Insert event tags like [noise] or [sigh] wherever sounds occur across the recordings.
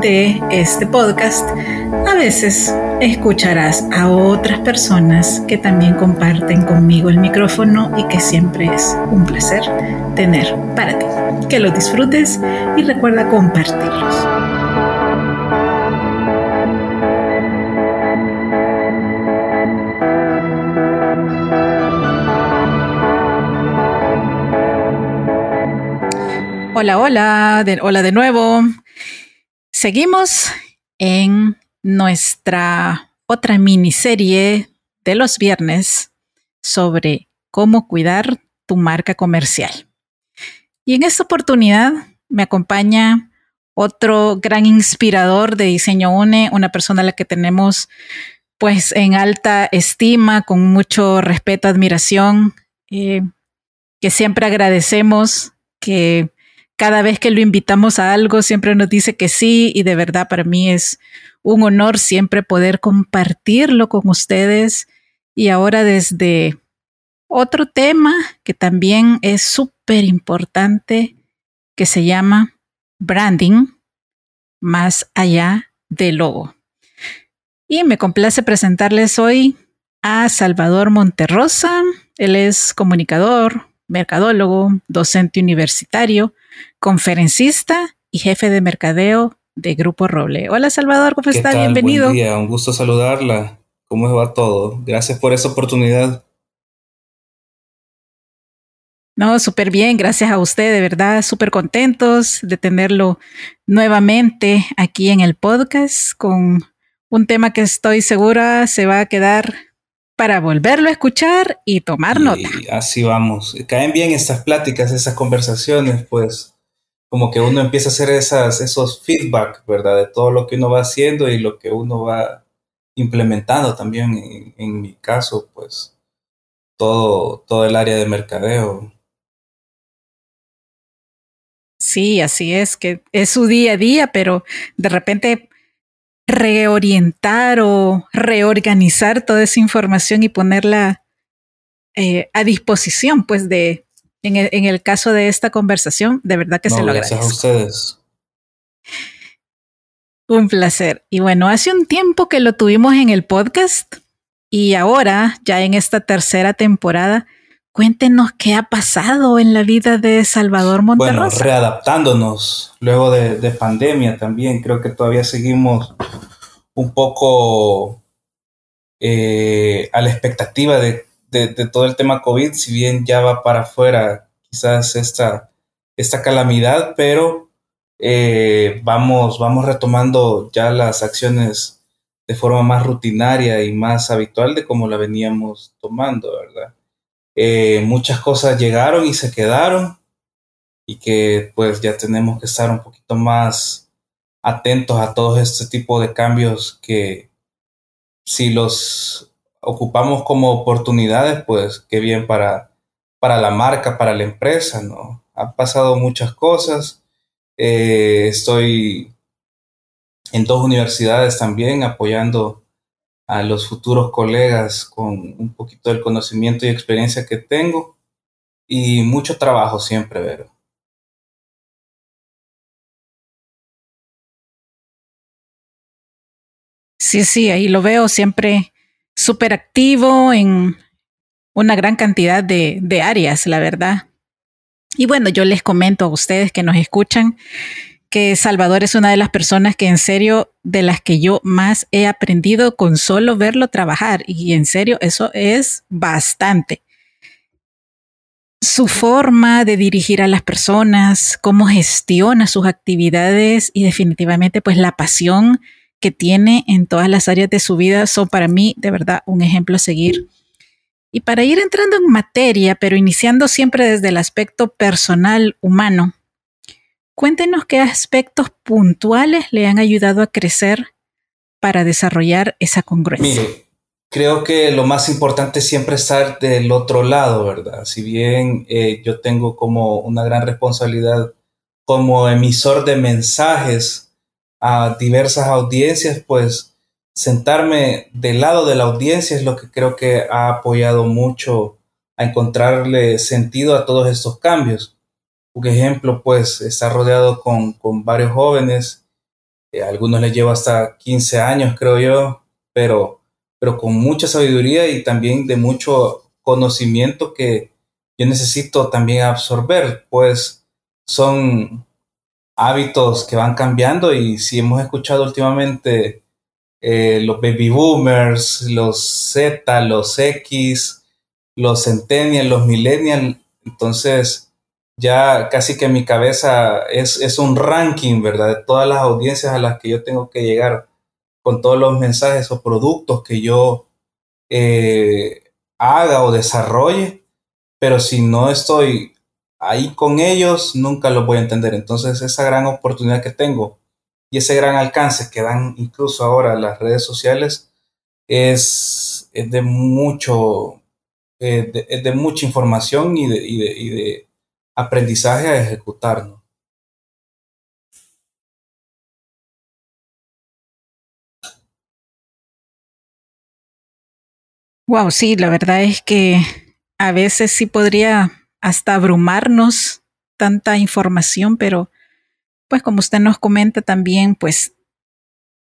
de este podcast. A veces escucharás a otras personas que también comparten conmigo el micrófono y que siempre es un placer tener para ti. Que lo disfrutes y recuerda compartirlos. Hola, hola, hola de nuevo. Seguimos en nuestra otra miniserie de los viernes sobre cómo cuidar tu marca comercial. Y en esta oportunidad me acompaña otro gran inspirador de Diseño UNE, una persona a la que tenemos pues en alta estima, con mucho respeto, admiración, eh, que siempre agradecemos, que cada vez que lo invitamos a algo siempre nos dice que sí y de verdad para mí es un honor siempre poder compartirlo con ustedes y ahora desde otro tema que también es súper importante que se llama branding más allá del logo. Y me complace presentarles hoy a Salvador Monterrosa. Él es comunicador, mercadólogo, docente universitario, conferencista y jefe de mercadeo de Grupo Roble. Hola Salvador, ¿cómo está? Bienvenido. Buen día, un gusto saludarla. ¿Cómo va todo? Gracias por esa oportunidad. No, súper bien, gracias a usted, de verdad, súper contentos de tenerlo nuevamente aquí en el podcast con un tema que estoy segura se va a quedar para volverlo a escuchar y tomar y nota. Así vamos. Caen bien estas pláticas, esas conversaciones, pues como que uno empieza a hacer esas, esos feedback, ¿verdad? De todo lo que uno va haciendo y lo que uno va implementando también. En, mi caso, pues, todo, todo el área de mercadeo. Sí, así es, que es su día a día, pero de repente reorientar o reorganizar toda esa información y ponerla eh, a disposición, pues, de, en el, caso de esta conversación, de verdad que se lo agradezco. Gracias a ustedes. Un placer. Y bueno, hace un tiempo que lo tuvimos en el podcast y ahora, ya en esta tercera temporada, cuéntenos qué ha pasado en la vida de Salvador Monterrosa. Bueno, readaptándonos luego de, pandemia también. Creo que todavía seguimos un poco eh, a la expectativa de de, todo el tema COVID, si bien ya va para afuera quizás esta, esta calamidad, pero eh, vamos, vamos retomando ya las acciones de forma más rutinaria y más habitual de como la veníamos tomando, ¿verdad? Eh, muchas cosas llegaron y se quedaron y que pues ya tenemos que estar un poquito más atentos a todo este tipo de cambios que si los ocupamos como oportunidades, pues qué bien para, para la marca, para la empresa, ¿no? Han pasado muchas cosas. Eh, estoy en dos universidades también apoyando a los futuros colegas con un poquito del conocimiento y experiencia que tengo y mucho trabajo siempre, Vero. Sí, sí, ahí lo veo siempre súper activo en una gran cantidad de, de áreas, la verdad. Y bueno, yo les comento a ustedes que nos escuchan que Salvador es una de las personas que en serio, de las que yo más he aprendido con solo verlo trabajar. Y en serio, eso es bastante. Su forma de dirigir a las personas, cómo gestiona sus actividades y definitivamente pues la pasión que tiene en todas las áreas de su vida son para mí de verdad un ejemplo a seguir. Y para ir entrando en materia, pero iniciando siempre desde el aspecto personal humano, cuéntenos qué aspectos puntuales le han ayudado a crecer para desarrollar esa congruencia. Mire, creo que lo más importante es siempre estar del otro lado, ¿verdad? Si bien eh, yo tengo como una gran responsabilidad como emisor de mensajes a diversas audiencias, pues sentarme del lado de la audiencia es lo que creo que ha apoyado mucho a encontrarle sentido a todos estos cambios. Un ejemplo, pues, está rodeado con, varios jóvenes, eh, algunos les llevo hasta 15 años, creo yo, pero, pero con mucha sabiduría y también de mucho conocimiento que yo necesito también absorber, pues son hábitos que van cambiando y si hemos escuchado últimamente eh, los baby boomers, los Z, los X, los centennials, los millennials. Entonces, ya casi que mi cabeza es, un ranking, ¿verdad? De todas las audiencias a las que yo tengo que llegar con todos los mensajes o productos que yo eh, haga o desarrolle, pero si no estoy ahí con ellos, nunca los voy a entender. Entonces, esa gran oportunidad que tengo y ese gran alcance que dan incluso ahora las redes sociales es, de mucho, eh, de, mucha información y de, aprendizaje a ejecutar. Wow, sí, la verdad es que a veces sí podría hasta abrumarnos tanta información, pero pues como usted nos comenta también, pues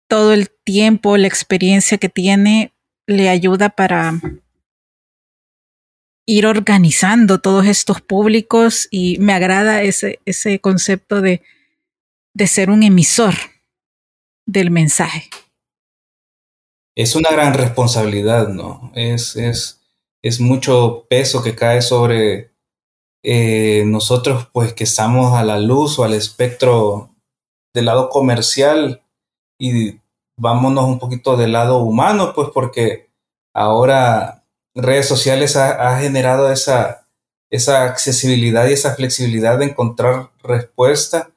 todo el tiempo, la experiencia que tiene le ayuda para ir organizando todos estos públicos y me agrada ese, ese concepto de, de ser un emisor del mensaje. Es una gran responsabilidad, ¿no? Es, es, es mucho peso que cae sobre eh, nosotros pues que estamos a la luz o al espectro del lado comercial y vámonos un poquito del lado humano, pues porque ahora redes sociales ha, generado esa, esa accesibilidad y esa flexibilidad de encontrar respuesta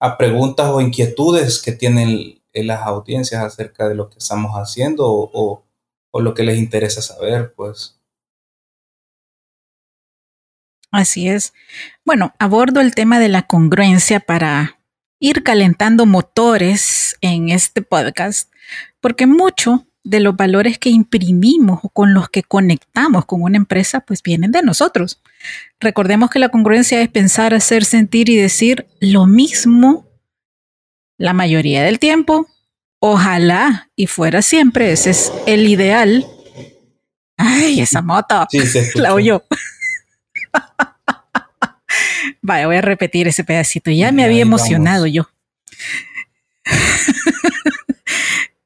a preguntas o inquietudes que tienen las audiencias acerca de lo que estamos haciendo o, o lo que les interesa saber, pues. Así es. Bueno, abordo el tema de la congruencia para ir calentando motores en este podcast, porque mucho de los valores que imprimimos o con los que conectamos con una empresa, pues vienen de nosotros. Recordemos que la congruencia es pensar, hacer, sentir y decir lo mismo la mayoría del tiempo. Ojalá y fuera siempre, ese es el ideal. Ay, esa moto, [laughs] la oyó. Vaya, voy a repetir ese pedacito. Ya me había emocionado yo.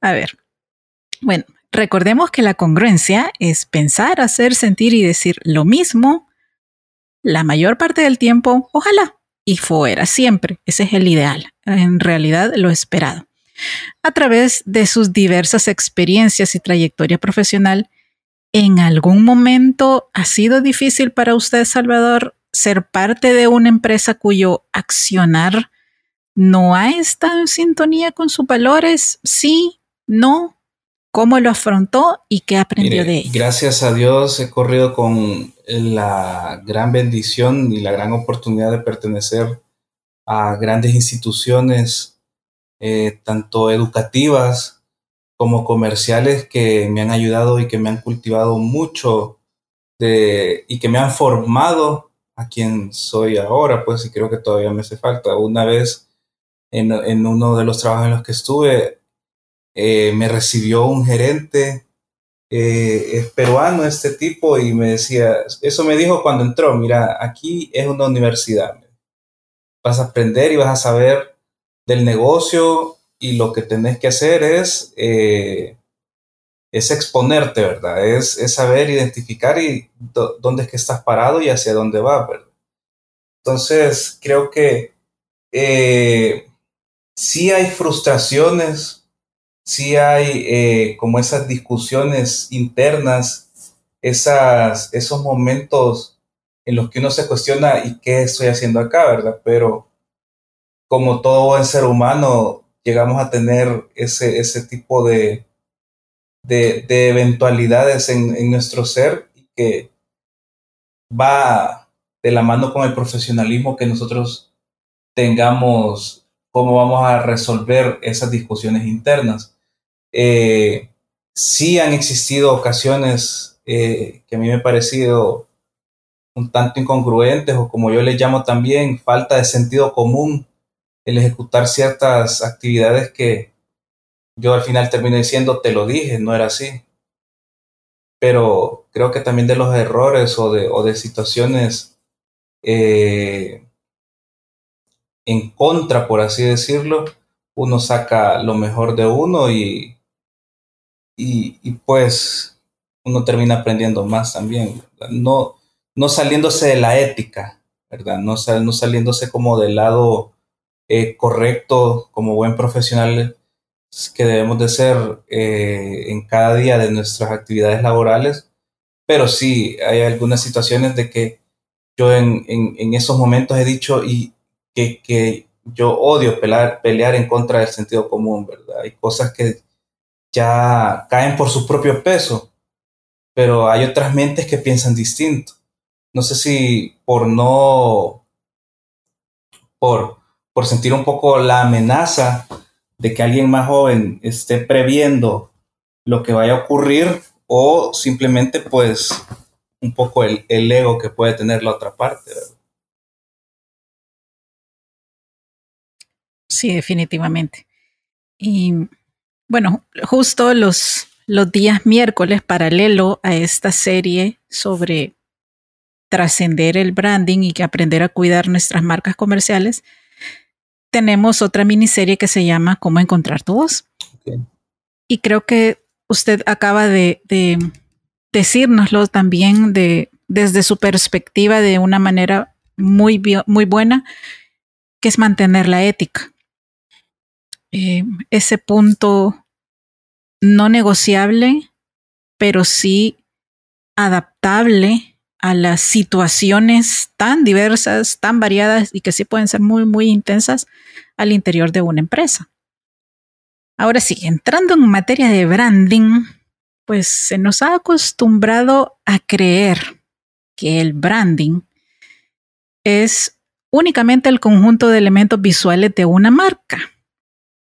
a ver. Bueno, recordemos que la congruencia es pensar, hacer, sentir y decir lo mismo la mayor parte del tiempo, ojalá, y fuera siempre. Ese es el ideal, en realidad lo esperado. A través de sus diversas experiencias y trayectoria profesional, ¿en algún momento ha sido difícil para usted, Salvador, ser parte de una empresa cuyo accionar no ha estado en sintonía con sus valores? Sí, no. ¿Cómo lo afrontó y qué aprendió de ello? Gracias a Dios he corrido con la gran bendición y la gran oportunidad de pertenecer a grandes instituciones, eh, tanto educativas como comerciales, que me han ayudado y que me han cultivado mucho y que me han formado a quien soy ahora, pues, y creo que todavía me hace falta. Una vez en, uno de los trabajos en los que estuve, eh, me recibió un gerente, eh, es peruano este tipo, y me decía, eso me dijo cuando entró, mira, aquí es una universidad, vas a aprender y vas a saber del negocio y lo que tenés que hacer es, eh, es exponerte, ¿verdad? Es, saber identificar y dónde es que estás parado y hacia dónde vas, ¿verdad? Entonces, creo que eh, sí hay frustraciones, sí hay eh, como esas discusiones internas, esas, esos momentos en los que uno se cuestiona y qué estoy haciendo acá, ¿verdad? Pero como todo buen ser humano, llegamos a tener ese, ese tipo de, de, eventualidades en, en, nuestro ser y que va de la mano con el profesionalismo que nosotros tengamos, cómo vamos a resolver esas discusiones internas. Eh, sí han existido ocasiones eh, que a mí me han parecido un tanto incongruentes o como yo les llamo también falta de sentido común el ejecutar ciertas actividades que yo al final termino diciendo, te lo dije, no era así. Pero creo que también de los errores o de, o de situaciones eh, en contra, por así decirlo, uno saca lo mejor de uno y, y, pues uno termina aprendiendo más también. No, no saliéndose de la ética, ¿verdad? No, no saliéndose como del lado eh, correcto como buen profesional que debemos de ser eh, en cada día de nuestras actividades laborales, pero sí hay algunas situaciones de que yo en, en, esos momentos he dicho y que, que yo odio pelear, pelear en contra del sentido común, ¿verdad? Hay cosas que ya caen por su propio peso, pero hay otras mentes que piensan distinto. No sé si por no, por, por sentir un poco la amenaza de que alguien más joven esté previendo lo que vaya a ocurrir o simplemente pues un poco el, ego que puede tener la otra parte. Sí, definitivamente. Y bueno, justo los, los días miércoles, paralelo a esta serie sobre trascender el branding y que aprender a cuidar nuestras marcas comerciales, tenemos otra miniserie que se llama Cómo encontrar tu voz. Y creo que usted acaba de, de decírnoslo también de, desde su perspectiva de una manera muy, muy buena, que es mantener la ética. Eh, ese punto no negociable, pero sí adaptable a las situaciones tan diversas, tan variadas y que sí pueden ser muy, muy intensas al interior de una empresa. Ahora sí, entrando en materia de branding, pues se nos ha acostumbrado a creer que el branding es únicamente el conjunto de elementos visuales de una marca.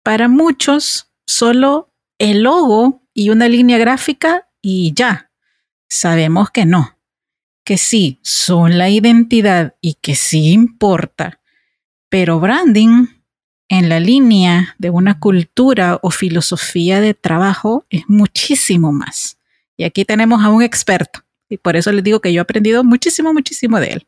Para muchos, solo el logo y una línea gráfica y ya. Sabemos que no que sí son la identidad y que sí importa, pero branding en la línea de una cultura o filosofía de trabajo es muchísimo más. Y aquí tenemos a un experto y por eso les digo que yo he aprendido muchísimo, muchísimo de él.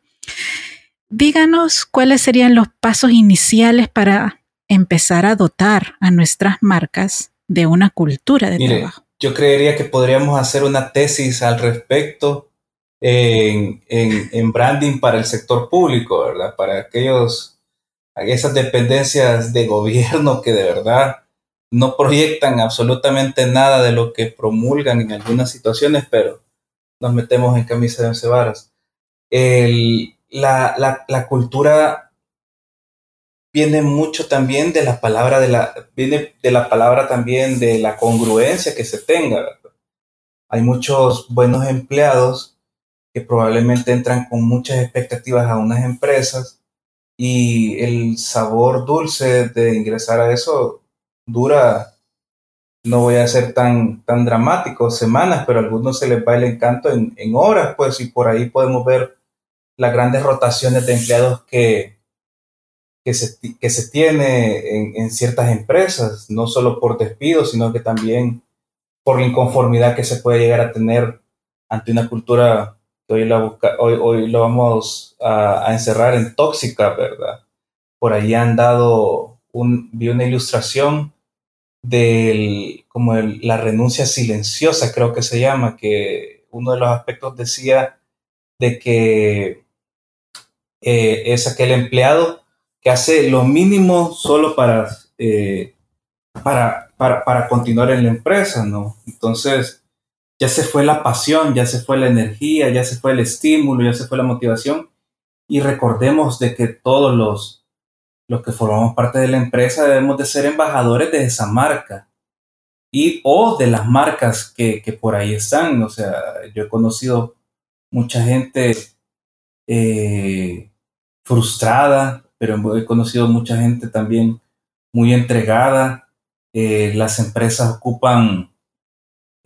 Díganos cuáles serían los pasos iniciales para empezar a dotar a nuestras marcas de una cultura de trabajo. Yo creería que podríamos hacer una tesis al respecto en, en, branding para el sector público, ¿verdad? Para aquellos, esas dependencias de gobierno que de verdad no proyectan absolutamente nada de lo que promulgan en algunas situaciones, pero nos metemos en camisa de once varas. la, la, la, cultura viene mucho también de la palabra de la, viene de la palabra también de la congruencia que se tenga. Hay muchos buenos empleados que probablemente entran con muchas expectativas a unas empresas y el sabor dulce de ingresar a eso dura, no voy a ser tan, tan dramático, semanas, pero a algunos se les va el encanto en, horas, pues, y por ahí podemos ver las grandes rotaciones de empleados que, que se, que se tiene en, en, ciertas empresas, no solo por despido, sino que también por la inconformidad que se puede llegar a tener ante una cultura hoy, la hoy, hoy lo vamos a, encerrar en tóxica, ¿verdad? Por ahí han dado, vi una ilustración de como la renuncia silenciosa, creo que se llama, que uno de los aspectos decía de que eh, es aquel empleado que hace lo mínimo solo para, eh, para, para, para, continuar en la empresa, ¿no? Entonces, ya se fue la pasión, ya se fue la energía, ya se fue el estímulo, ya se fue la motivación. Y recordemos de que todos los, los que formamos parte de la empresa debemos de ser embajadores de esa marca y o de las marcas que, que por ahí están. O sea, yo he conocido mucha gente eh, frustrada, pero he conocido mucha gente también muy entregada. Eh, las empresas ocupan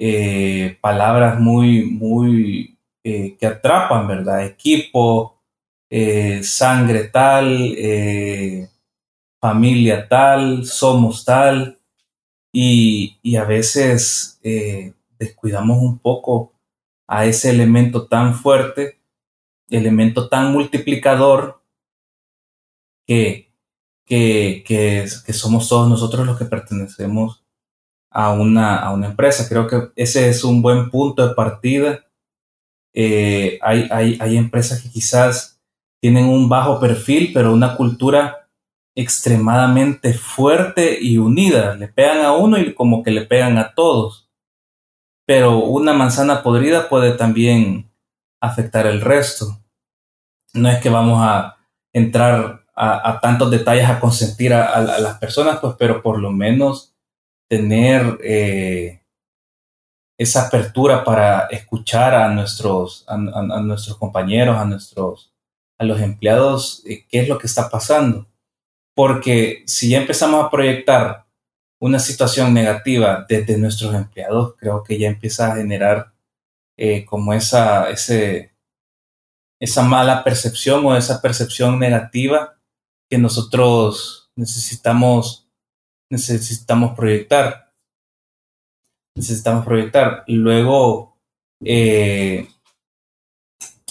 eh, palabras muy, muy eh, que atrapan, ¿verdad? Equipo, eh, sangre tal, familia tal, somos tal, y, y a veces descuidamos un poco a ese elemento tan fuerte, elemento tan multiplicador, que, que, que, que somos todos nosotros los que pertenecemos a una, a una empresa. Creo que ese es un buen punto de partida. Eh, hay, hay, hay empresas que quizás tienen un bajo perfil, pero una cultura extremadamente fuerte y unida. Le pegan a uno y como que le pegan a todos. Pero una manzana podrida puede también afectar el resto. No es que vamos a entrar a, tantos detalles a consentir a, a, a, las personas, pues, pero por lo menos tener eh, esa apertura para escuchar a nuestros, a, nuestros compañeros, a nuestros a los empleados eh, qué es lo que está pasando. Porque si ya empezamos a proyectar una situación negativa desde nuestros empleados, creo que ya empieza a generar eh, como esa, ese, esa mala percepción o esa percepción negativa que nosotros necesitamos, necesitamos proyectar. Necesitamos proyectar. Luego, eh,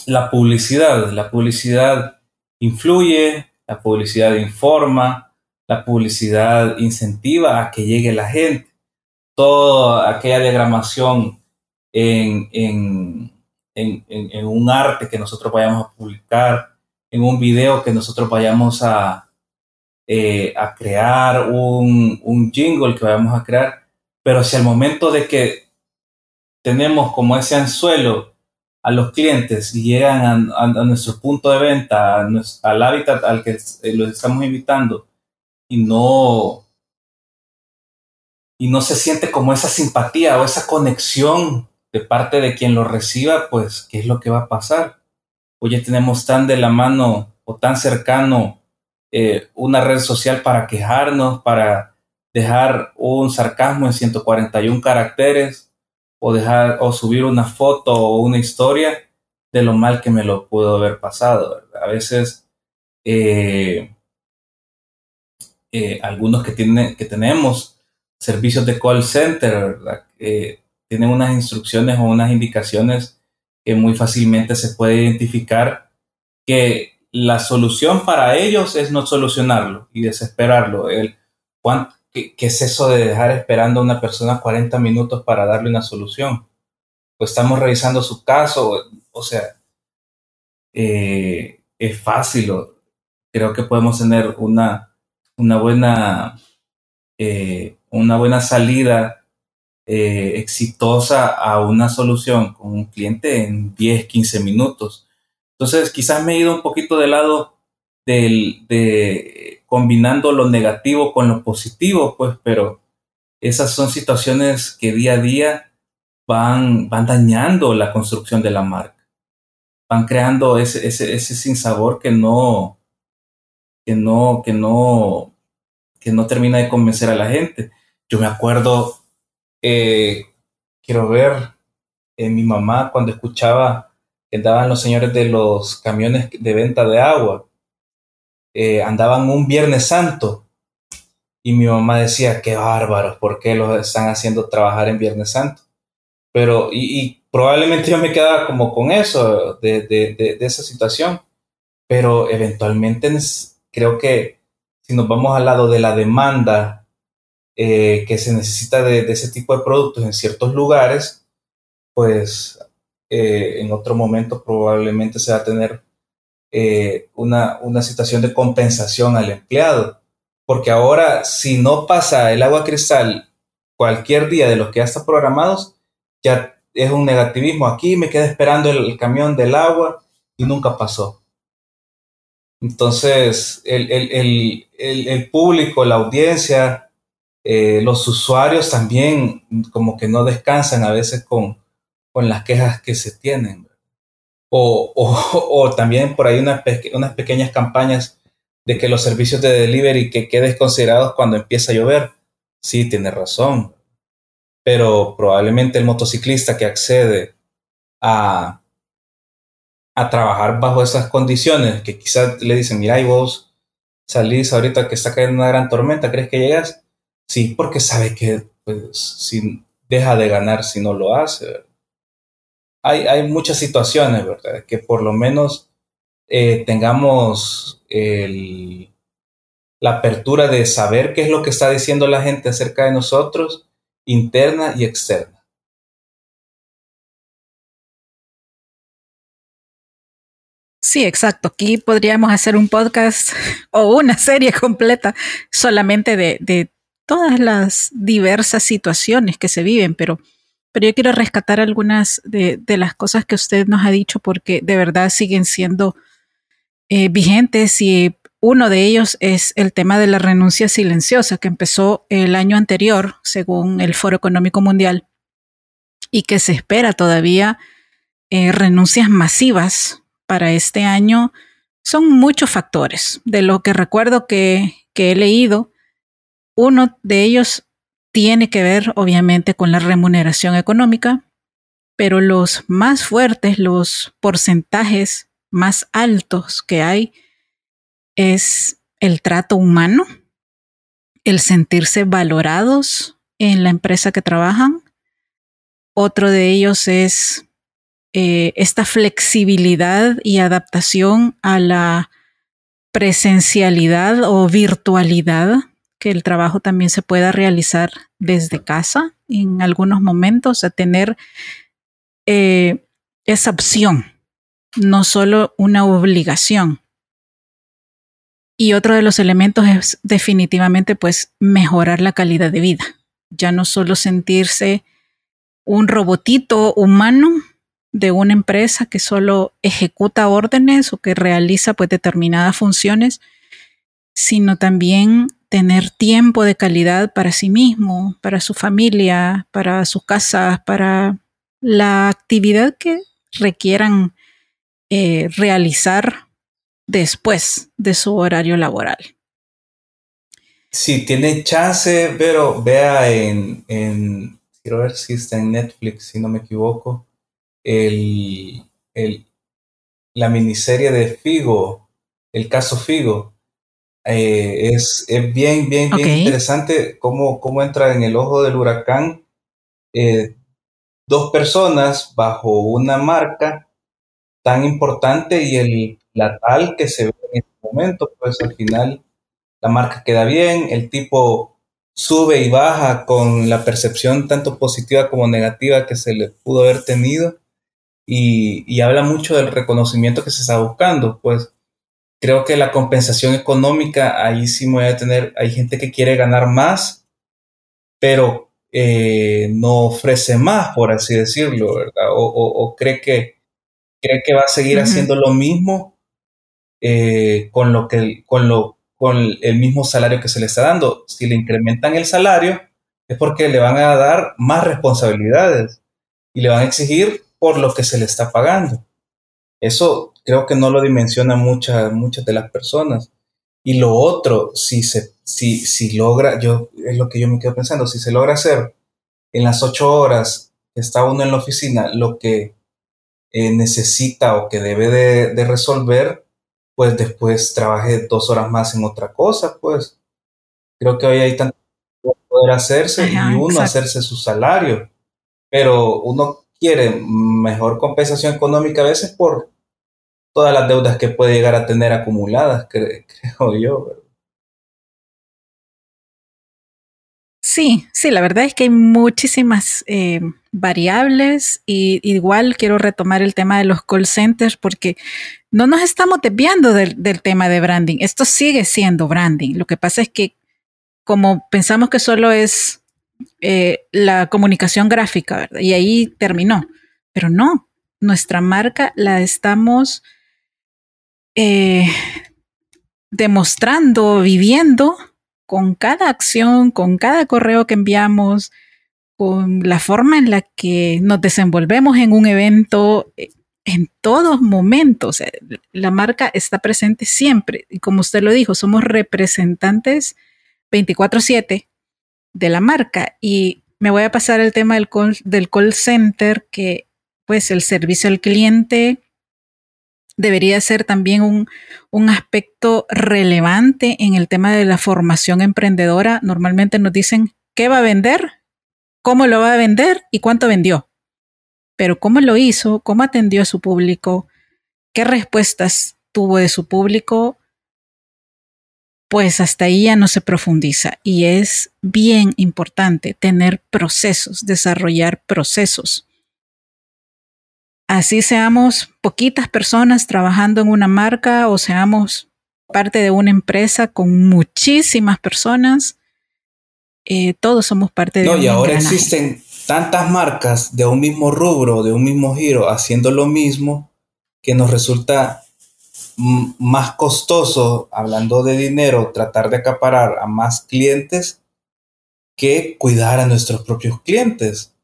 la publicidad. La publicidad influye, la publicidad informa, la publicidad incentiva a que llegue la gente. Toda aquella diagramación en, en, en, en, un arte que nosotros vayamos a publicar, en un video que nosotros vayamos a, eh, a crear, un, un jingle que vayamos a crear, pero si al momento de que tenemos como ese anzuelo a los clientes llegan a, a, a nuestro punto de venta, al hábitat al que eh, los estamos invitando y no y no se siente como esa simpatía o esa conexión de parte de quien lo reciba, pues, ¿qué es lo que va a pasar? Oye, tenemos tan de la mano o tan cercano eh, una red social para quejarnos, para dejar un sarcasmo en 141 caracteres, o dejar o subir una foto o una historia de lo mal que me lo pudo haber pasado. A veces eh, eh, algunos que, tienen, que tenemos servicios de call center tienen unas instrucciones o unas indicaciones que muy fácilmente se puede identificar que la solución para ellos es no solucionarlo y desesperarlo. El, ¿cuánto, ¿Qué, ¿Qué, es eso de dejar esperando a una persona 40 minutos para darle una solución? Pues estamos revisando su caso, o sea, eh, es fácil, creo que podemos tener una, una buena, eh, una buena salida eh, exitosa a una solución con un cliente en 10, 15 minutos. Entonces, quizás me he ido un poquito de lado del, de combinando lo negativo con lo positivo, pues, pero esas son situaciones que día a día van, van dañando la construcción de la marca. Van creando ese, ese, ese sinsabor que no, que no, que no, que no termina de convencer a la gente. Yo me acuerdo, eh, quiero ver, eh, mi mamá cuando escuchaba que daban los señores de los camiones de venta de agua, eh, andaban un Viernes Santo y mi mamá decía, qué bárbaros, ¿por qué los están haciendo trabajar en Viernes Santo? Pero, y, probablemente yo me quedaba como con eso, de, de, de, esa situación, pero eventualmente creo que si nos vamos al lado de la demanda eh, que se necesita de, ese tipo de productos en ciertos lugares, pues eh, en otro momento probablemente se va a tener eh, una, una situación de compensación al empleado. Porque ahora, si no pasa el agua cristal cualquier día de los que ya están programados, ya es un negativismo. Aquí me quedé esperando el, camión del agua y nunca pasó. Entonces, el, el, el público, la audiencia, eh, los usuarios también como que no descansan a veces con, con las quejas que se tienen. O, [laughs] o, también por ahí unas, unas pequeñas campañas de que los servicios de delivery que queden considerados cuando empieza a llover. Sí, tiene razón. Pero probablemente el motociclista que accede a, a trabajar bajo esas condiciones, que quizás le dicen, mira, y vos salís ahorita que está cayendo una gran tormenta, ¿crees que llegas? Sí, porque sabe que pues, si deja de ganar si no lo hace hay, muchas situaciones, ¿verdad? Que por lo menos eh, tengamos la apertura de saber qué es lo que está diciendo la gente acerca de nosotros, interna y externa. Sí, exacto. Aquí podríamos hacer un podcast [laughs] o una serie completa solamente de todas las diversas situaciones que se viven, pero pero yo quiero rescatar algunas de, las cosas que usted nos ha dicho porque de verdad siguen siendo eh, vigentes y uno de ellos es el tema de la renuncia silenciosa que empezó el año anterior, según el Foro Económico Mundial, y que se espera todavía eh, renuncias masivas para este año. Son muchos factores. De lo que recuerdo que, que he leído, uno de ellos tiene que ver obviamente con la remuneración económica, pero los más fuertes, los porcentajes más altos que hay es el trato humano, el sentirse valorados en la empresa que trabajan. Otro de ellos es eh, esta flexibilidad y adaptación a la presencialidad o virtualidad que el trabajo también se pueda realizar desde casa en algunos momentos, a tener eh, esa opción, no solo una obligación. Y otro de los elementos es definitivamente pues mejorar la calidad de vida, ya no solo sentirse un robotito humano de una empresa que solo ejecuta órdenes o que realiza pues determinadas funciones, sino también tener tiempo de calidad para sí mismo, para su familia, para sus casas, para la actividad que requieran eh, realizar después de su horario laboral. Si tiene chance, pero vea en, quiero ver si está en Netflix, si no me equivoco, el, la miniserie de Figo, el caso Figo eh, es, bien, bien, bien interesante cómo, cómo entra en el ojo del huracán eh, dos personas bajo una marca tan importante y el, la tal que se ve en este momento, pues al final la marca queda bien, el tipo sube y baja con la percepción tanto positiva como negativa que se le pudo haber tenido y, y habla mucho del reconocimiento que se está buscando, pues creo que la compensación económica, ahí sí me voy a tener, hay gente que quiere ganar más, pero eh, no ofrece más, por así decirlo, ¿verdad? O, cree, que, cree que va a seguir haciendo lo mismo eh, con, lo que, con, lo, con el mismo salario que se le está dando. Si le incrementan el salario, es porque le van a dar más responsabilidades y le van a exigir por lo que se le está pagando. Eso creo que no lo dimensionan muchas, muchas de las personas. Y lo otro, si, se, si, si logra, yo, es lo que yo me quedo pensando, si se logra hacer en las ocho horas que está uno en la oficina lo que eh, necesita o que debe de, resolver, pues después trabajé dos horas más en otra cosa, pues. Creo que hoy hay tanto poder hacerse y uno hacerse su salario, pero uno quiere mejor compensación económica a veces por todas las deudas que puede llegar a tener acumuladas, [laughs] creo yo. Sí, sí, la verdad es que hay muchísimas eh, variables y igual quiero retomar el tema de los call centers porque no nos estamos desviando del, tema de branding. Esto sigue siendo branding. Lo que pasa es que como pensamos que solo es eh, la comunicación gráfica, ¿verdad? Y ahí terminó. Pero no, nuestra marca la estamos eh, demostrando, viviendo con cada acción, con cada correo que enviamos, con la forma en la que nos desenvolvemos en un evento, eh, en todos momentos. La marca está presente siempre. Y como usted lo dijo, somos representantes 24/7 de la marca. Y me voy a pasar el tema del call, del call center, que pues el servicio al cliente debería ser también un, un, aspecto relevante en el tema de la formación emprendedora. Normalmente nos dicen qué va a vender, cómo lo va a vender y cuánto vendió. Pero cómo lo hizo, cómo atendió a su público, qué respuestas tuvo de su público, pues hasta ahí ya no se profundiza. Y es bien importante tener procesos, desarrollar procesos así seamos poquitas personas trabajando en una marca o seamos parte de una empresa con muchísimas personas, eh, todos somos parte de no, y ahora existen tantas marcas de un mismo rubro, de un mismo giro, haciendo lo mismo, que nos resulta más costoso, hablando de dinero, tratar de acaparar a más clientes que cuidar a nuestros propios clientes.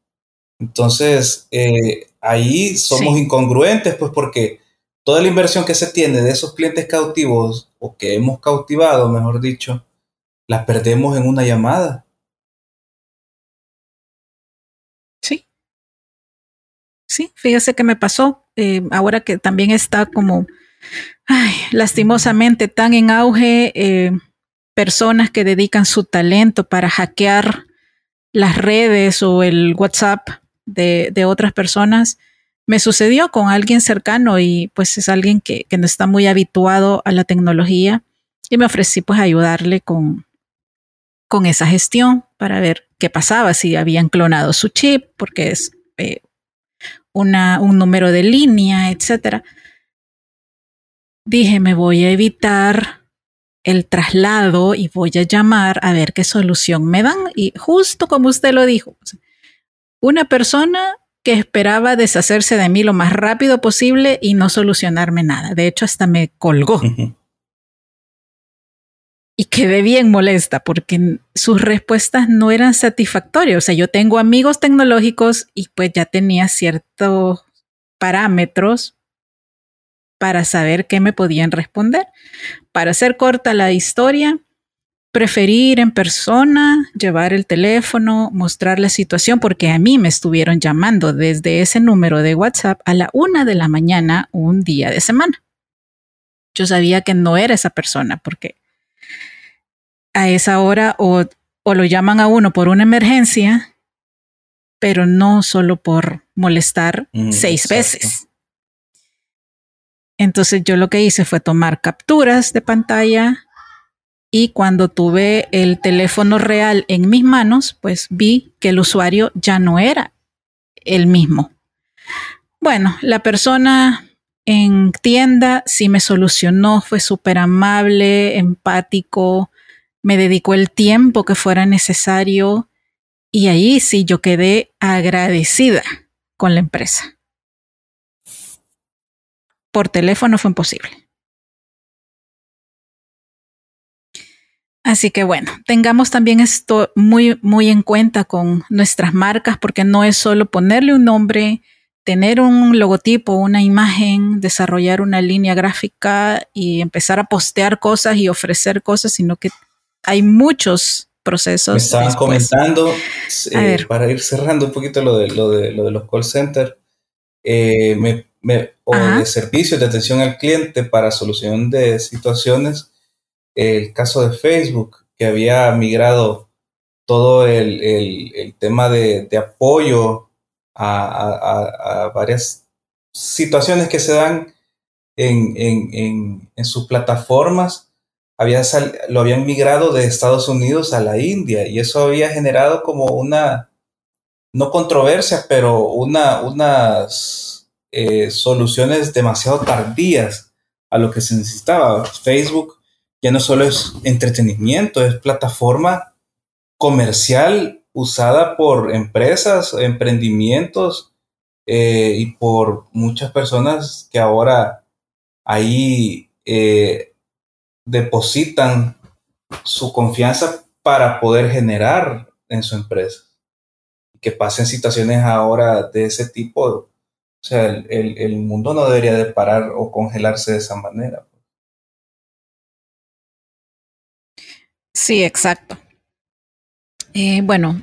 Entonces, eh, ahí somos incongruentes, pues porque toda la inversión que se tiene de esos clientes cautivos, o que hemos cautivado, mejor dicho, la perdemos en una llamada. Sí. Sí, fíjese que me pasó, eh, ahora que también está como, ay, lastimosamente tan en auge, eh, personas que dedican su talento para hackear las redes o el WhatsApp de, otras personas. Me sucedió con alguien cercano y pues es alguien que, no está muy habituado a la tecnología y me ofrecí pues ayudarle con, con esa gestión para ver qué pasaba, si habían clonado su chip, porque es eh, una, un número de línea, etc. Dije, me voy a evitar el traslado y voy a llamar a ver qué solución me dan. Y justo como usted lo dijo, una persona que esperaba deshacerse de mí lo más rápido posible y no solucionarme nada. De hecho, hasta me colgó. Y quedé bien molesta porque sus respuestas no eran satisfactorias. O sea, yo tengo amigos tecnológicos y pues ya tenía ciertos parámetros para saber qué me podían responder. Para hacer corta la historia, preferir en persona, llevar el teléfono, mostrar la situación, porque a mí me estuvieron llamando desde ese número de WhatsApp a la una de la mañana un día de semana. Yo sabía que no era esa persona porque a esa hora o, o lo llaman a uno por una emergencia, pero no solo por molestar mm, seis veces. Entonces yo lo que hice fue tomar capturas de pantalla, y cuando tuve el teléfono real en mis manos, pues vi que el usuario ya no era el mismo. Bueno, la persona en tienda sí me solucionó, fue súper amable, empático, me dedicó el tiempo que fuera necesario y ahí sí yo quedé agradecida con la empresa. Por teléfono fue imposible. Así que bueno, tengamos también esto muy, muy en cuenta con nuestras marcas, porque no es solo ponerle un nombre, tener un logotipo, una imagen, desarrollar una línea gráfica y empezar a postear cosas y ofrecer cosas, sino que hay muchos procesos. Me estaban comentando, eh, para ir cerrando un poquito lo de, lo de, lo de los call centers, eh, me, o de servicios de atención al cliente para solución de situaciones, el caso de Facebook, que había migrado todo el, tema de, apoyo a, varias situaciones que se dan en, sus plataformas, había lo habían migrado de Estados Unidos a la India y eso había generado como una, no controversia, pero una, unas eh, soluciones demasiado tardías a lo que se necesitaba. Facebook ya no solo es entretenimiento, es plataforma comercial usada por empresas, emprendimientos eh, y por muchas personas que ahora ahí eh, depositan su confianza para poder generar en su empresa. Que pasen situaciones ahora de ese tipo, o sea, el mundo no debería de parar o congelarse de esa manera. Sí, exacto. Eh, bueno,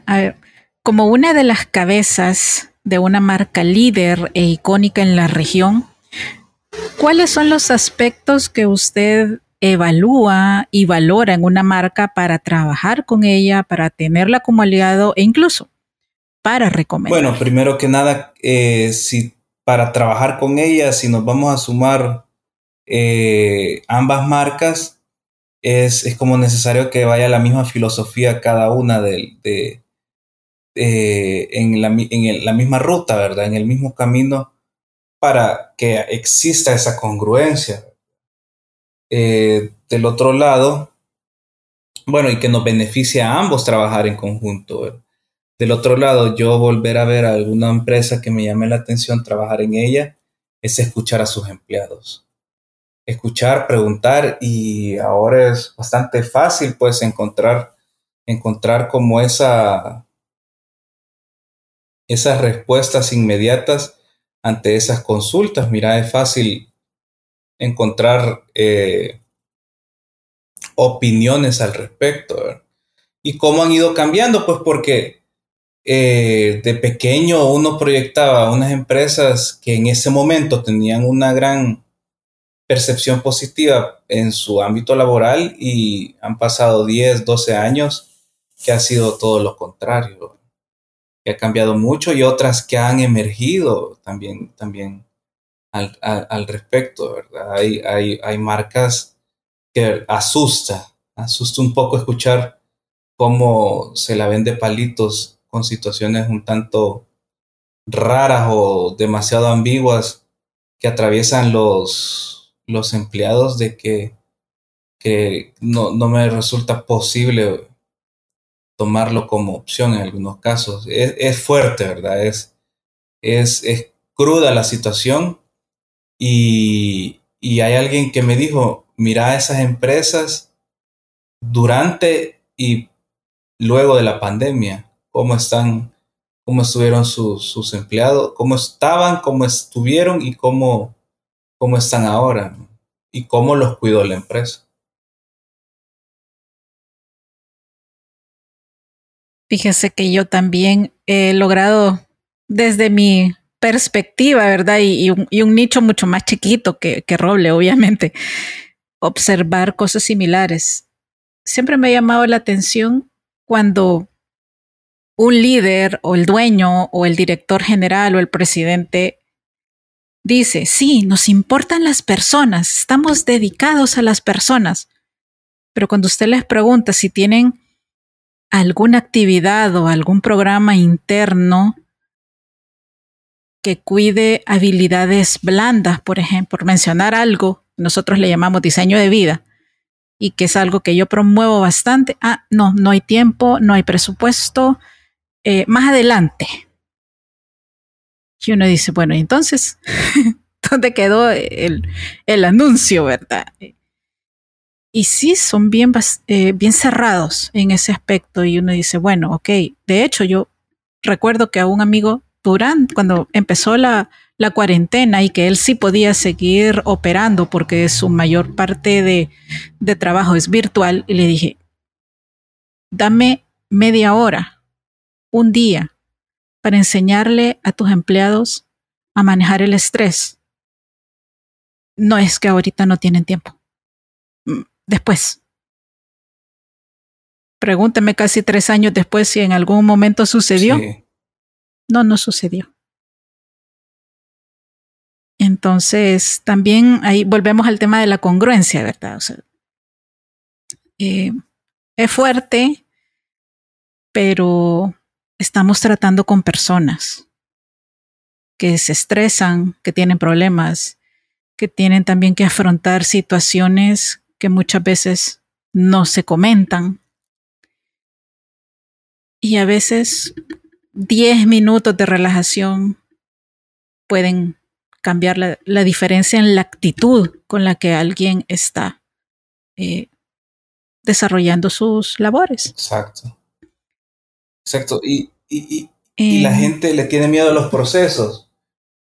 como una de las cabezas de una marca líder e icónica en la región, ¿cuáles son los aspectos que usted evalúa y valora en una marca para trabajar con ella, para tenerla como aliado e incluso para recomendar? Bueno, primero que nada, eh, si para trabajar con ella, si nos vamos a sumar eh, ambas marcas, es, como necesario que vaya la misma filosofía cada una de, en, la, en la misma ruta, ¿verdad? En el mismo camino para que exista esa congruencia. Eh, del otro lado, bueno, y que nos beneficie a ambos trabajar en conjunto. Del otro lado, yo volver a ver alguna empresa que me llame la atención, trabajar en ella, es escuchar a sus empleados escuchar, preguntar y ahora es bastante fácil pues encontrar, encontrar como esa, esas respuestas inmediatas ante esas consultas. Mira, es fácil encontrar eh, opiniones al respecto. ¿Y cómo han ido cambiando? Pues porque eh, de pequeño uno proyectaba unas empresas que en ese momento tenían una gran percepción positiva en su ámbito laboral y han pasado 10, 12 años que ha sido todo lo contrario, que ha cambiado mucho y otras que han emergido también, también al, respecto, ¿verdad? Hay, hay, hay marcas que asusta, asusta un poco escuchar cómo se la vende palitos con situaciones un tanto raras o demasiado ambiguas que atraviesan los, los empleados de que, que no, me resulta posible tomarlo como opción en algunos casos. Es, fuerte, ¿verdad? Es, es, es, cruda la situación y, y hay alguien que me dijo, mira esas empresas durante y luego de la pandemia, cómo están, cómo estuvieron sus, sus empleados, cómo estaban, cómo estuvieron y cómo, cómo están ahora y cómo los cuidó la empresa. Fíjese que yo también he logrado desde mi perspectiva, ¿verdad? Y, un, nicho mucho más chiquito que, que Roble, obviamente, observar cosas similares. Siempre me ha llamado la atención cuando un líder o el dueño o el director general o el presidente Dice, sí, nos importan las personas, estamos dedicados a las personas. Pero cuando usted les pregunta si tienen alguna actividad o algún programa interno que cuide habilidades blandas, por ejemplo, por mencionar algo, nosotros le llamamos diseño de vida, y que es algo que yo promuevo bastante. Ah, no, no hay tiempo, no hay presupuesto. Eh, más adelante, y uno dice, bueno, entonces, [laughs] ¿dónde quedó el, anuncio, verdad? Y sí, son bien, eh, bien cerrados en ese aspecto. Y uno dice, bueno, ok. De hecho, yo recuerdo que a un amigo Durán, cuando empezó la, la cuarentena y que él sí podía seguir operando porque su mayor parte de, de trabajo es virtual, y le dije, dame media hora, un día, para enseñarle a tus empleados a manejar el estrés, no es que ahorita no tienen tiempo. Mm, después. Pregúnteme casi tres años después si en algún momento sucedió. No, no sucedió. Entonces, también ahí volvemos al tema de la congruencia, ¿verdad? O sea, eh, es fuerte, pero estamos tratando con personas que se estresan, que tienen problemas, que tienen también que afrontar situaciones que muchas veces no se comentan. Y a veces 10 minutos de relajación pueden cambiar la, diferencia en la actitud con la que alguien está eh, desarrollando sus labores. Exacto. Exacto. Y, la eh. gente le tiene miedo a los procesos,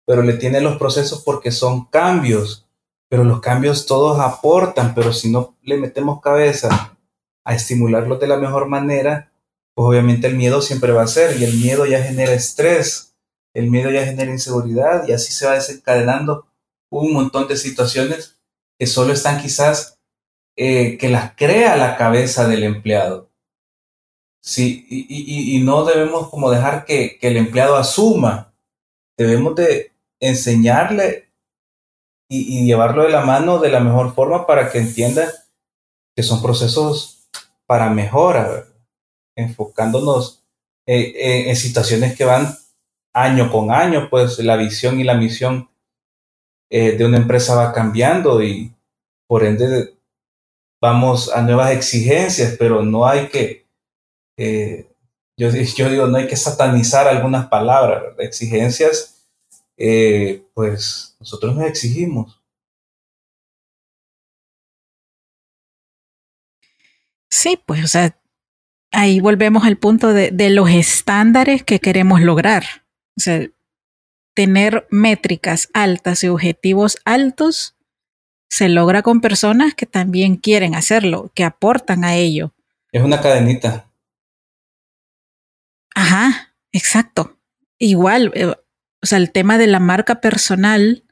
pero le tiene los procesos porque son cambios, pero los cambios todos aportan, pero si no le metemos cabeza a estimularlos de la mejor manera, pues obviamente el miedo siempre va a ser y el miedo ya genera estrés, el miedo ya genera inseguridad y así se va desencadenando un montón de situaciones que solo están quizás eh, que las crea la cabeza del empleado. Sí, y, no debemos como dejar que, el empleado asuma. Debemos de enseñarle y, llevarlo de la mano de la mejor forma para que entienda que son procesos para mejora, enfocándonos eh, en situaciones que van año con año, pues la visión y la misión eh, de una empresa va cambiando y por ende vamos a nuevas exigencias, pero no hay que, eh, yo, yo, digo, no hay que satanizar algunas palabras, exigencias, eh, pues nosotros nos exigimos. Sí, pues, o sea, ahí volvemos al punto de, de los estándares que queremos lograr. O sea, tener métricas altas y objetivos altos se logra con personas que también quieren hacerlo, que aportan a ello. Es una cadenita. Ajá, exacto. Igual, eh, o sea, el tema de la marca personal,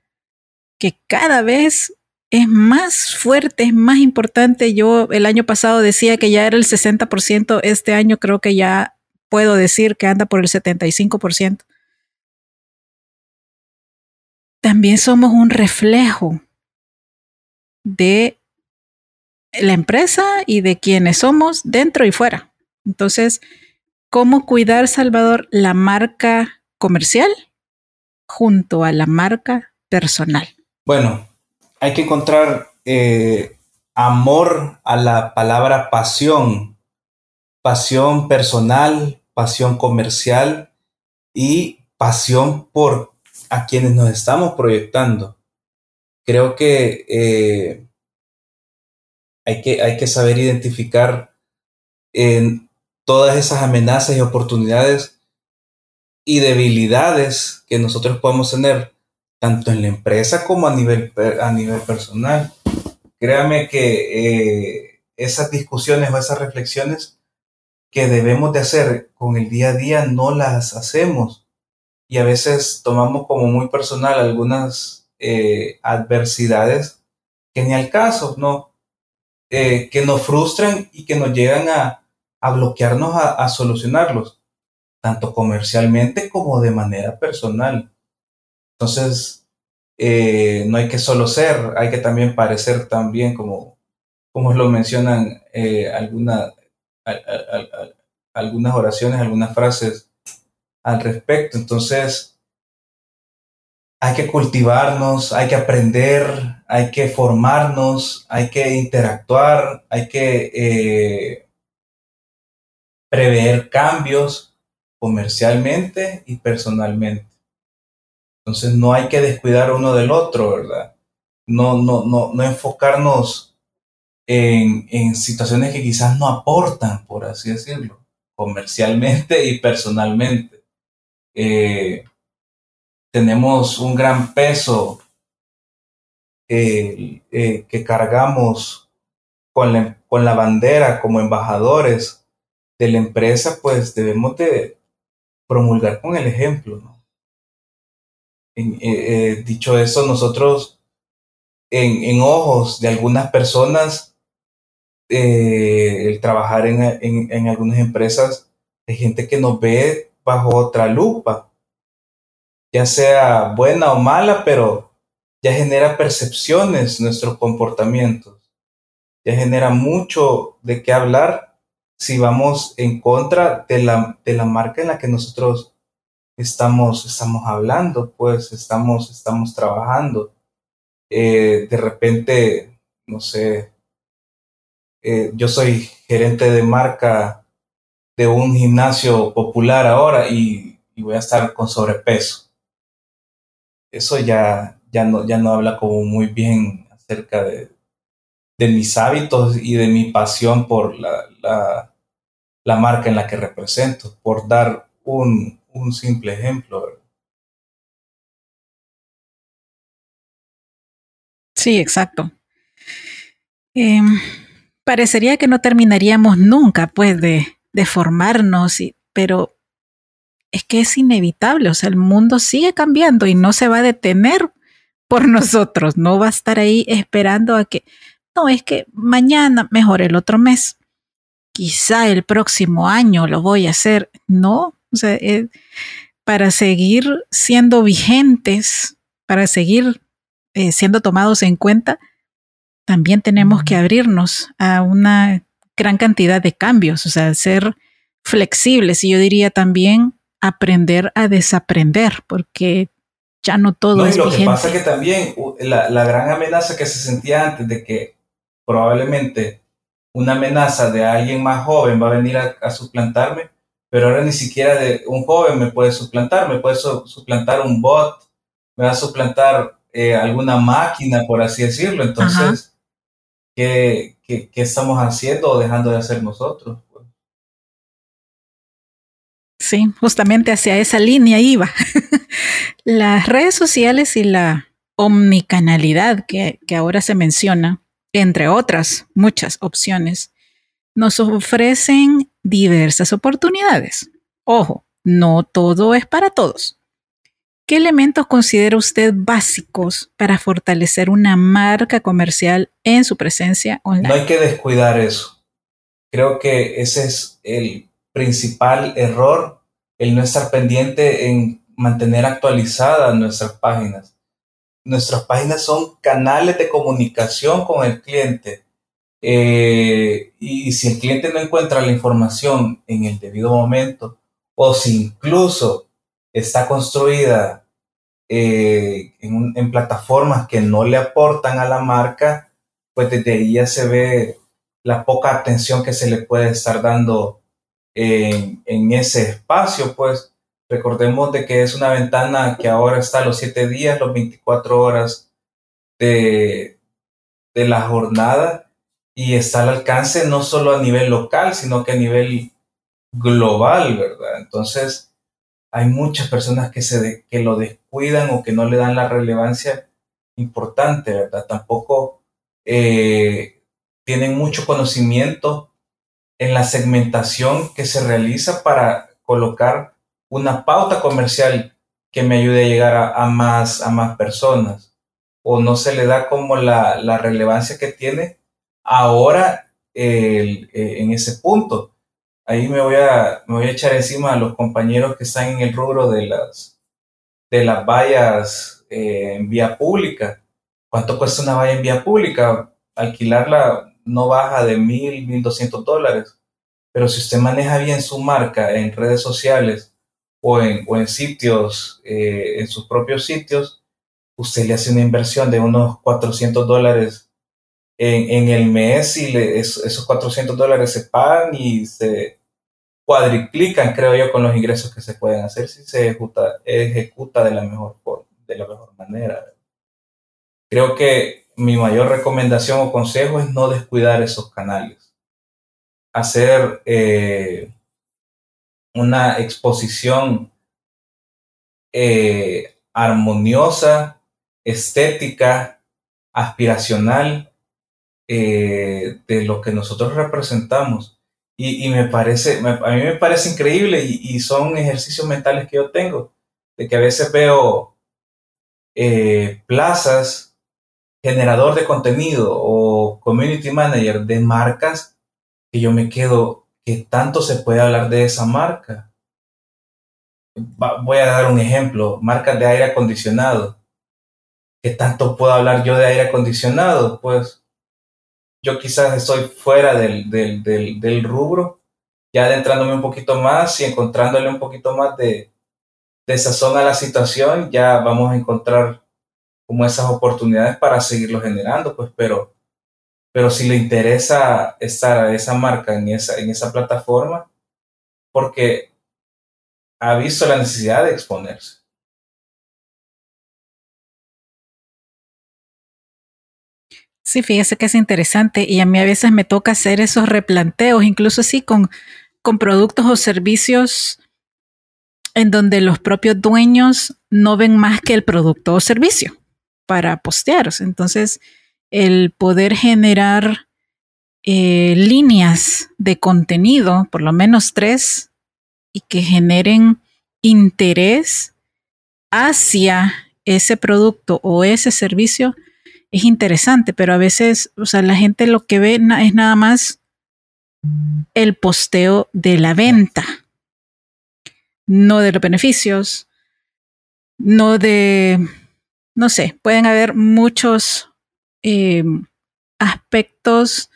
que cada vez es más fuerte, es más importante. Yo el año pasado decía que ya era el 60%, este año creo que ya puedo decir que anda por el 75%. También somos un reflejo de la empresa y de quienes somos dentro y fuera. Entonces, ¿cómo cuidar, Salvador, la marca comercial junto a la marca personal? Bueno, hay que encontrar eh, amor a la palabra pasión, pasión personal, pasión comercial y pasión por a quienes nos estamos proyectando creo que, eh, hay que hay que saber identificar en todas esas amenazas y oportunidades y debilidades que nosotros podemos tener, tanto en la empresa como a nivel, a nivel personal. Créame que eh, esas discusiones o esas reflexiones que debemos de hacer con el día a día no las hacemos y a veces tomamos como muy personal algunas eh, adversidades que ni al caso, ¿no? Eh, que nos frustran y que nos llegan a, bloquearnos a, solucionarlos, tanto comercialmente como de manera personal. Entonces, eh, no hay que solo ser, hay que también parecer también como, como lo mencionan algunas oraciones, algunas frases al respecto. Entonces, hay que cultivarnos, hay que aprender, hay que formarnos, hay que interactuar, hay que eh, prever cambios comercialmente y personalmente. Entonces no hay que descuidar uno del otro, ¿verdad? No, no, no, no enfocarnos en, en situaciones que quizás no aportan, por así decirlo, comercialmente y personalmente. Eh, tenemos un gran peso eh, que cargamos con la, con la bandera como embajadores de la empresa, pues debemos de promulgar con el ejemplo. ¿no? Eh, dicho eso, nosotros en, ojos de algunas personas, eh, el trabajar en, en, algunas empresas, hay gente que nos ve bajo otra lupa, ya sea buena o mala, pero ya genera percepciones nuestros comportamientos, ya genera mucho de qué hablar si vamos en contra de la, de la marca en la que nosotros estamos, estamos hablando, pues estamos, estamos trabajando. Eh, de repente, no sé, eh, yo soy gerente de marca de un gimnasio popular ahora y, voy a estar con sobrepeso. Eso ya, ya, no, ya no habla como muy bien acerca de, de mis hábitos y de mi pasión por la, la, marca en la que represento, por dar un, un simple ejemplo. Sí, exacto. Em, parecería que no terminaríamos nunca, pues, de, de formarnos, y, pero es que es inevitable, o sea, el mundo sigue cambiando y no se va a detener por [laughs] nosotros, no va a estar ahí esperando a que, no, es que mañana, mejor el otro mes, quizá el próximo año lo voy a hacer, no, o sea, eh, para seguir siendo vigentes, para seguir eh, siendo tomados en cuenta, también tenemos que abrirnos a una gran cantidad de cambios, o sea, ser flexibles. Y yo diría también aprender a desaprender, porque ya no todo es y lo que pasa que también la, la, gran amenaza que se sentía antes de que probablemente una amenaza de alguien más joven va a venir a suplantarme, pero ahora ni siquiera de un joven me puede suplantar, me puede suplantar un bot, me va a suplantar eh, alguna máquina, por así decirlo. Entonces, ¿qué, ¿qué, qué, estamos haciendo o dejando de hacer nosotros? Sí, justamente hacia esa línea iba. [laughs] Las redes sociales y la omnicanalidad que, que ahora se menciona, entre otras muchas opciones, nos ofrecen diversas oportunidades. Ojo, no todo es para todos. ¿Qué elementos considera usted básicos para fortalecer una marca comercial en su presencia online? No hay que descuidar eso. Creo que ese es el principal error, el no estar pendiente en mantener actualizadas nuestras páginas. Nuestras páginas son canales de comunicación con el cliente. Eh, y si el cliente no encuentra la información en el debido momento, o si incluso está construida eh, en, plataformas que no le aportan a la marca, pues desde ahí ya se ve la poca atención que se le puede estar dando en, en ese espacio, pues recordemos de que es una ventana que ahora está los 7 días, los 24 horas de, de la jornada y está al alcance no solo a nivel local, sino que a nivel global, ¿verdad? Entonces, hay muchas personas que, se que lo descuidan o que no le dan la relevancia importante, ¿verdad? Tampoco eh, tienen mucho conocimiento en la segmentación que se realiza para colocar una pauta comercial que me ayude a llegar a, más, a más personas. O no se le da como la, la relevancia que tiene ahora eh, en ese punto. Ahí me voy, a, me voy a echar encima a los compañeros que están en el rubro de las, de las vallas eh, en vía pública. ¿Cuánto cuesta una valla en vía pública? Alquilarla no baja de mil, mil doscientos dólares. Pero si usted maneja bien su marca en redes sociales o en, o en sitios, eh, en sus propios sitios, usted le hace una inversión de unos 400 dólares en, el mes y esos 400 dólares se pagan y se cuadriplican, creo yo, con los ingresos que se pueden hacer si se ejecuta, ejecuta de, la mejor, de la mejor manera. Creo que mi mayor recomendación o consejo es no descuidar esos canales. Hacer eh, una exposición eh, armoniosa, estética, aspiracional eh, de lo que nosotros representamos. Y, me parece, a mí me parece increíble y, son ejercicios mentales que yo tengo, de que a veces veo eh, plazas generador de contenido o community manager de marcas que yo me quedo, que tanto se puede hablar de esa marca. voy a dar un ejemplo, marcas de aire acondicionado. ¿Qué tanto puedo hablar yo de aire acondicionado? Pues yo quizás estoy fuera del, del, del, del rubro, ya adentrándome un poquito más y encontrándole un poquito más de, de sazón a la situación, ya vamos a encontrar como esas oportunidades para seguirlo generando, pues, pero, pero si le interesa estar a esa marca en esa, en esa plataforma, porque ha visto la necesidad de exponerse. Sí, fíjese que es interesante y a mí a veces me toca hacer esos replanteos, incluso así con, con productos o servicios en donde los propios dueños no ven más que el producto o servicio para postear. Entonces, el poder generar eh, líneas de contenido, por lo menos tres, y que generen interés hacia ese producto o ese servicio, es interesante, pero a veces, o sea, la gente lo que ve es nada más el posteo de la venta, no de los beneficios, no de no sé, pueden haber muchos eh, aspectos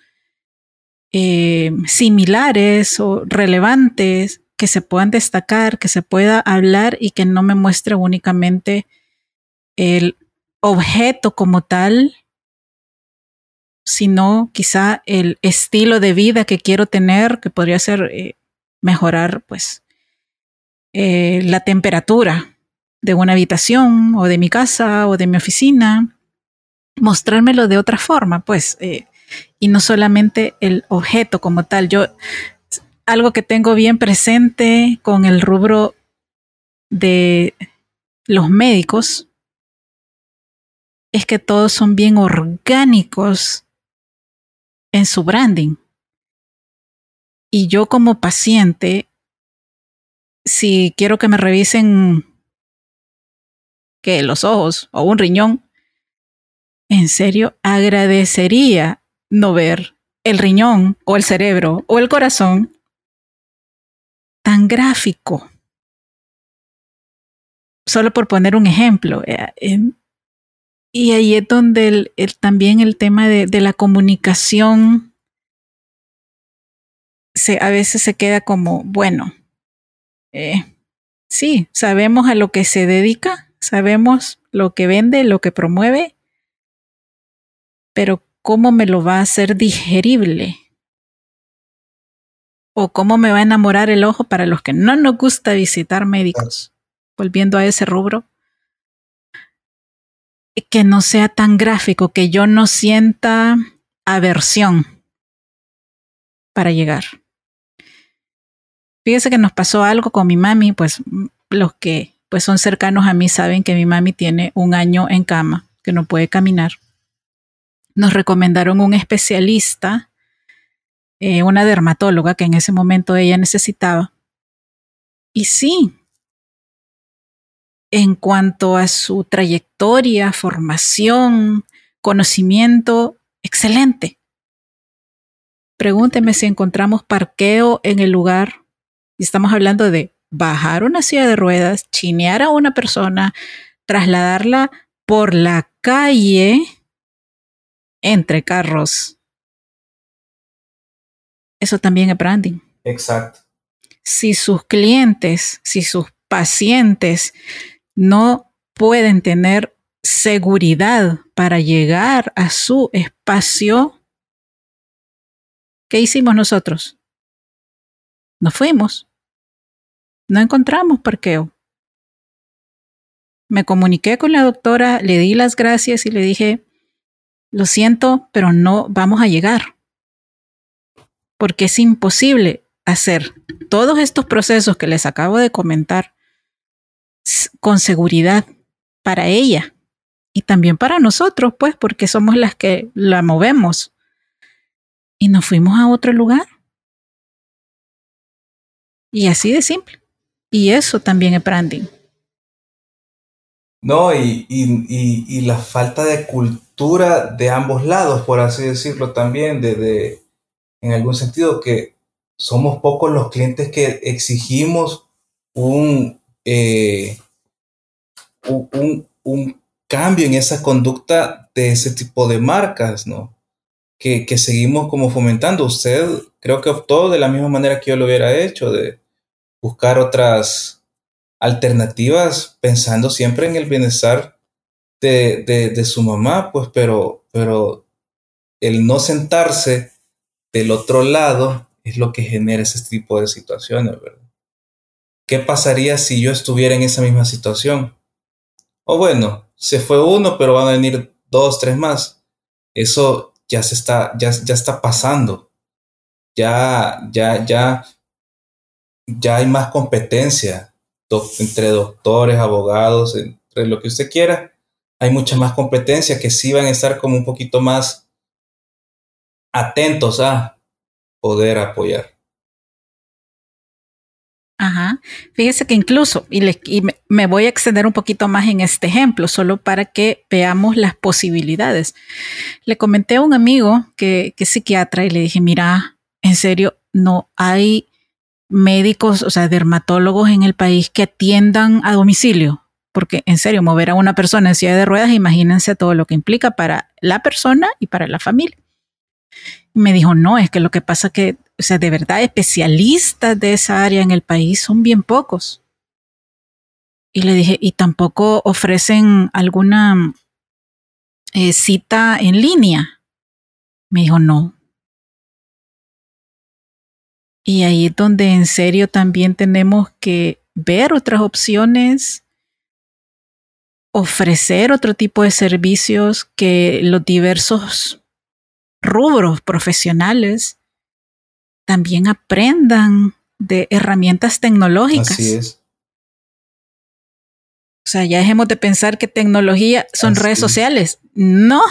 eh, similares o relevantes que se puedan destacar, que se pueda hablar y que no me muestre únicamente el objeto como tal, sino quizá el estilo de vida que quiero tener, que podría ser eh, mejorar pues la temperatura de una habitación o de mi casa o de mi oficina, mostrármelo de otra forma, pues, eh, y no solamente el objeto como tal. Yo, algo que tengo bien presente con el rubro de los médicos es que todos son bien orgánicos en su branding. Y yo como paciente, si quiero que me revisen que los ojos o un riñón, en serio agradecería no ver el riñón o el cerebro o el corazón tan gráfico. Solo por poner un ejemplo. Eh, y ahí es donde también el tema de, la comunicación se, a veces se queda como, bueno, eh, sí, sabemos a lo que se dedica, sabemos lo que vende, lo que promueve, pero ¿cómo me lo va a hacer digerible? ¿O cómo me va a enamorar el ojo para los que no nos gusta visitar médicos? Volviendo a ese rubro. Que no sea tan gráfico, que yo no sienta aversión para llegar. Fíjese que nos pasó algo con mi mami, pues los que pues son cercanos a mí, saben que mi mami tiene un año en cama, que no puede caminar. Nos recomendaron un especialista, eh, una dermatóloga que en ese momento ella necesitaba. Y sí, en cuanto a su trayectoria, formación, conocimiento, excelente. Pregúnteme si encontramos parqueo en el lugar. Y estamos hablando de bajar una silla de ruedas, chinear a una persona, trasladarla por la calle entre carros. Eso también es branding. Exacto. Si sus clientes, si sus pacientes no pueden tener seguridad para llegar a su espacio, ¿qué hicimos nosotros? Nos fuimos. No encontramos parqueo. Me comuniqué con la doctora, le di las gracias y le dije, lo siento, pero no vamos a llegar. Porque es imposible hacer todos estos procesos que les acabo de comentar con seguridad para ella y también para nosotros, pues, porque somos las que la movemos. Y nos fuimos a otro lugar. Y así de simple. Y eso también es branding. No, y, y, la falta de cultura de ambos lados, por así decirlo también, de, en algún sentido que somos pocos los clientes que exigimos un, eh, un, un, cambio en esa conducta de ese tipo de marcas, ¿no? Que, que, seguimos como fomentando. Usted creo que optó de la misma manera que yo lo hubiera hecho, de buscar otras alternativas pensando siempre en el bienestar de, de, su mamá, pues, pero, pero el no sentarse del otro lado es lo que genera ese tipo de situaciones, ¿verdad? ¿Qué pasaría si yo estuviera en esa misma situación? O bueno, se fue uno, pero van a venir dos, tres más. Eso ya se está, ya, ya está pasando. Ya, ya, ya, ya hay más competencia entre doctores, abogados, entre lo que usted quiera, hay mucha más competencia que sí van a estar como un poquito más atentos a poder apoyar. Ajá. Fíjese que incluso, y, me, voy a extender un poquito más en este ejemplo, solo para que veamos las posibilidades. Le comenté a un amigo que, que es psiquiatra y le dije, mira, en serio, no hay médicos, o sea, dermatólogos en el país que atiendan a domicilio. Porque en serio, mover a una persona en silla de ruedas, imagínense todo lo que implica para la persona y para la familia. me dijo, no, es que lo que pasa que, o sea, de verdad, especialistas de esa área en el país son bien pocos. Y le dije, ¿y tampoco ofrecen alguna eh, cita en línea? Me dijo, no, y ahí es donde en serio también tenemos que ver otras opciones, ofrecer otro tipo de servicios que los diversos rubros profesionales también aprendan de herramientas tecnológicas. Así es. O sea, ya dejemos de pensar que tecnología son redes sociales. No.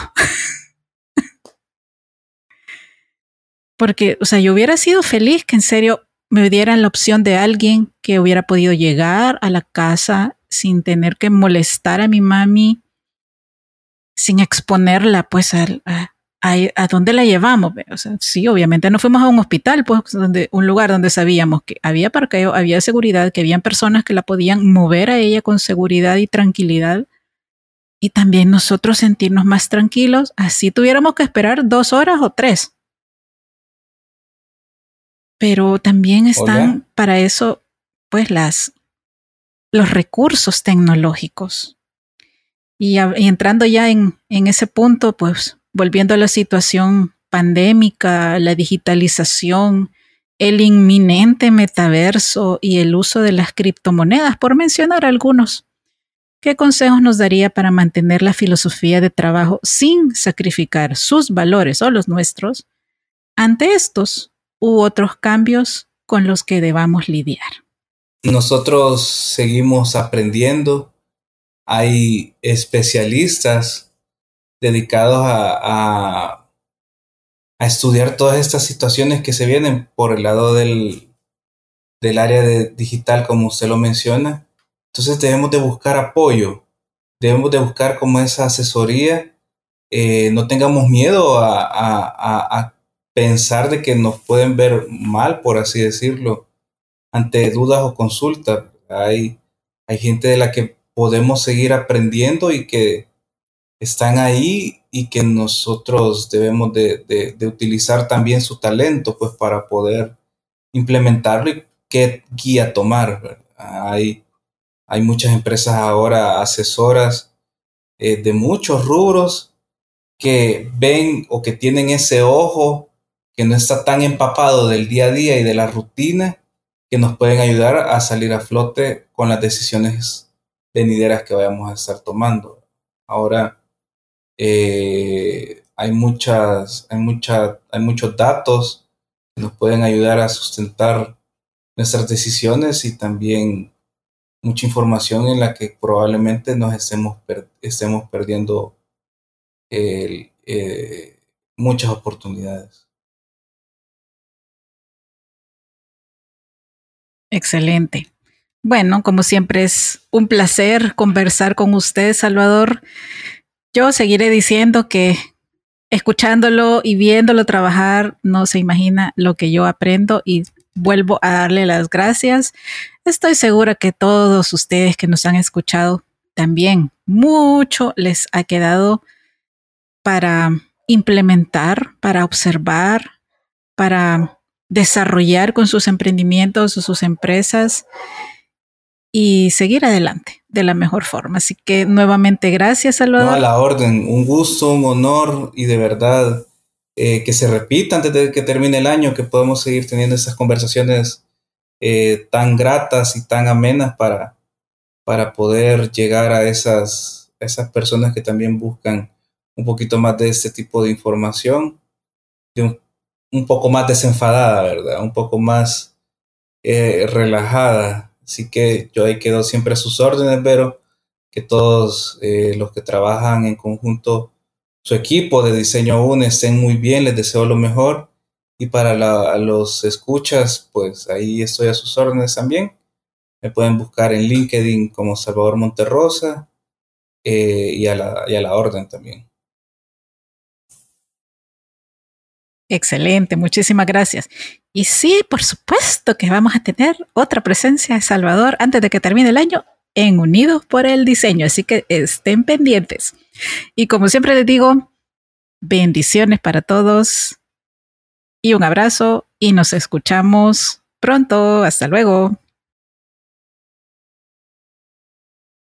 Porque, o sea, yo hubiera sido feliz que en serio me dieran la opción de alguien que hubiera podido llegar a la casa sin tener que molestar a mi mami, sin exponerla, pues, a, a, dónde la llevamos. O sea, sí, obviamente no fuimos a un hospital, pues, donde, un lugar donde sabíamos que había parqueo, había seguridad, que habían personas que la podían mover a ella con seguridad y tranquilidad. Y también nosotros sentirnos más tranquilos, así tuviéramos que esperar dos horas o tres pero también están para eso, pues, las, los recursos tecnológicos. Y, entrando ya en, en, ese punto, pues, volviendo a la situación pandémica, la digitalización, el inminente metaverso y el uso de las criptomonedas, por mencionar algunos. ¿Qué consejos nos daría para mantener la filosofía de trabajo sin sacrificar sus valores o los nuestros ante estos u otros cambios con los que debamos lidiar. Nosotros seguimos aprendiendo. Hay especialistas dedicados a, estudiar todas estas situaciones que se vienen por el lado del, del área de digital, como usted lo menciona. Entonces debemos de buscar apoyo, debemos de buscar como esa asesoría. Eh, no tengamos miedo a, a pensar de que nos pueden ver mal, por así decirlo, ante dudas o consultas. Hay, hay gente de la que podemos seguir aprendiendo y que están ahí y que nosotros debemos de, utilizar también su talento pues para poder implementarlo y qué guía tomar. Hay, hay muchas empresas ahora asesoras eh, de muchos rubros que ven o que tienen ese ojo que no está tan empapado del día a día y de la rutina que nos pueden ayudar a salir a flote con las decisiones venideras que vayamos a estar tomando. Ahora eh, hay muchas, hay hay muchos datos que nos pueden ayudar a sustentar nuestras decisiones y también mucha información en la que probablemente nos estemos, estemos perdiendo eh, muchas oportunidades. Excelente. bueno, como siempre es un placer conversar con usted, Salvador. Yo seguiré diciendo que escuchándolo y viéndolo trabajar, no se imagina lo que yo aprendo y vuelvo a darle las gracias. Estoy segura que todos ustedes que nos han escuchado también mucho les ha quedado para implementar, para observar, para desarrollar con sus emprendimientos o sus empresas y seguir adelante de la mejor forma. Así que nuevamente gracias, Salvador. No, a la orden, un gusto, un honor y de verdad eh, que se repita antes de que termine el año, que podamos seguir teniendo esas conversaciones eh, tan gratas y tan amenas para, para poder llegar a esas, esas personas que también buscan un poquito más de este tipo de información, un, un, poco más desenfadada, ¿verdad? Un poco más eh, relajada. Así que yo ahí quedo siempre a sus órdenes, pero que todos eh, los que trabajan en conjunto, su equipo de diseño UNE estén muy bien, les deseo lo mejor y para los escuchas, pues ahí estoy a sus órdenes también. Me pueden buscar en LinkedIn como Salvador Monterrosa eh, y, a la, y a la orden también. Excelente, muchísimas gracias. Y sí, por supuesto que vamos a tener otra presencia de Salvador antes de que termine el año en Unidos por el Diseño, así que estén pendientes. Y como siempre les digo, bendiciones para todos y un abrazo y nos escuchamos pronto. Hasta luego.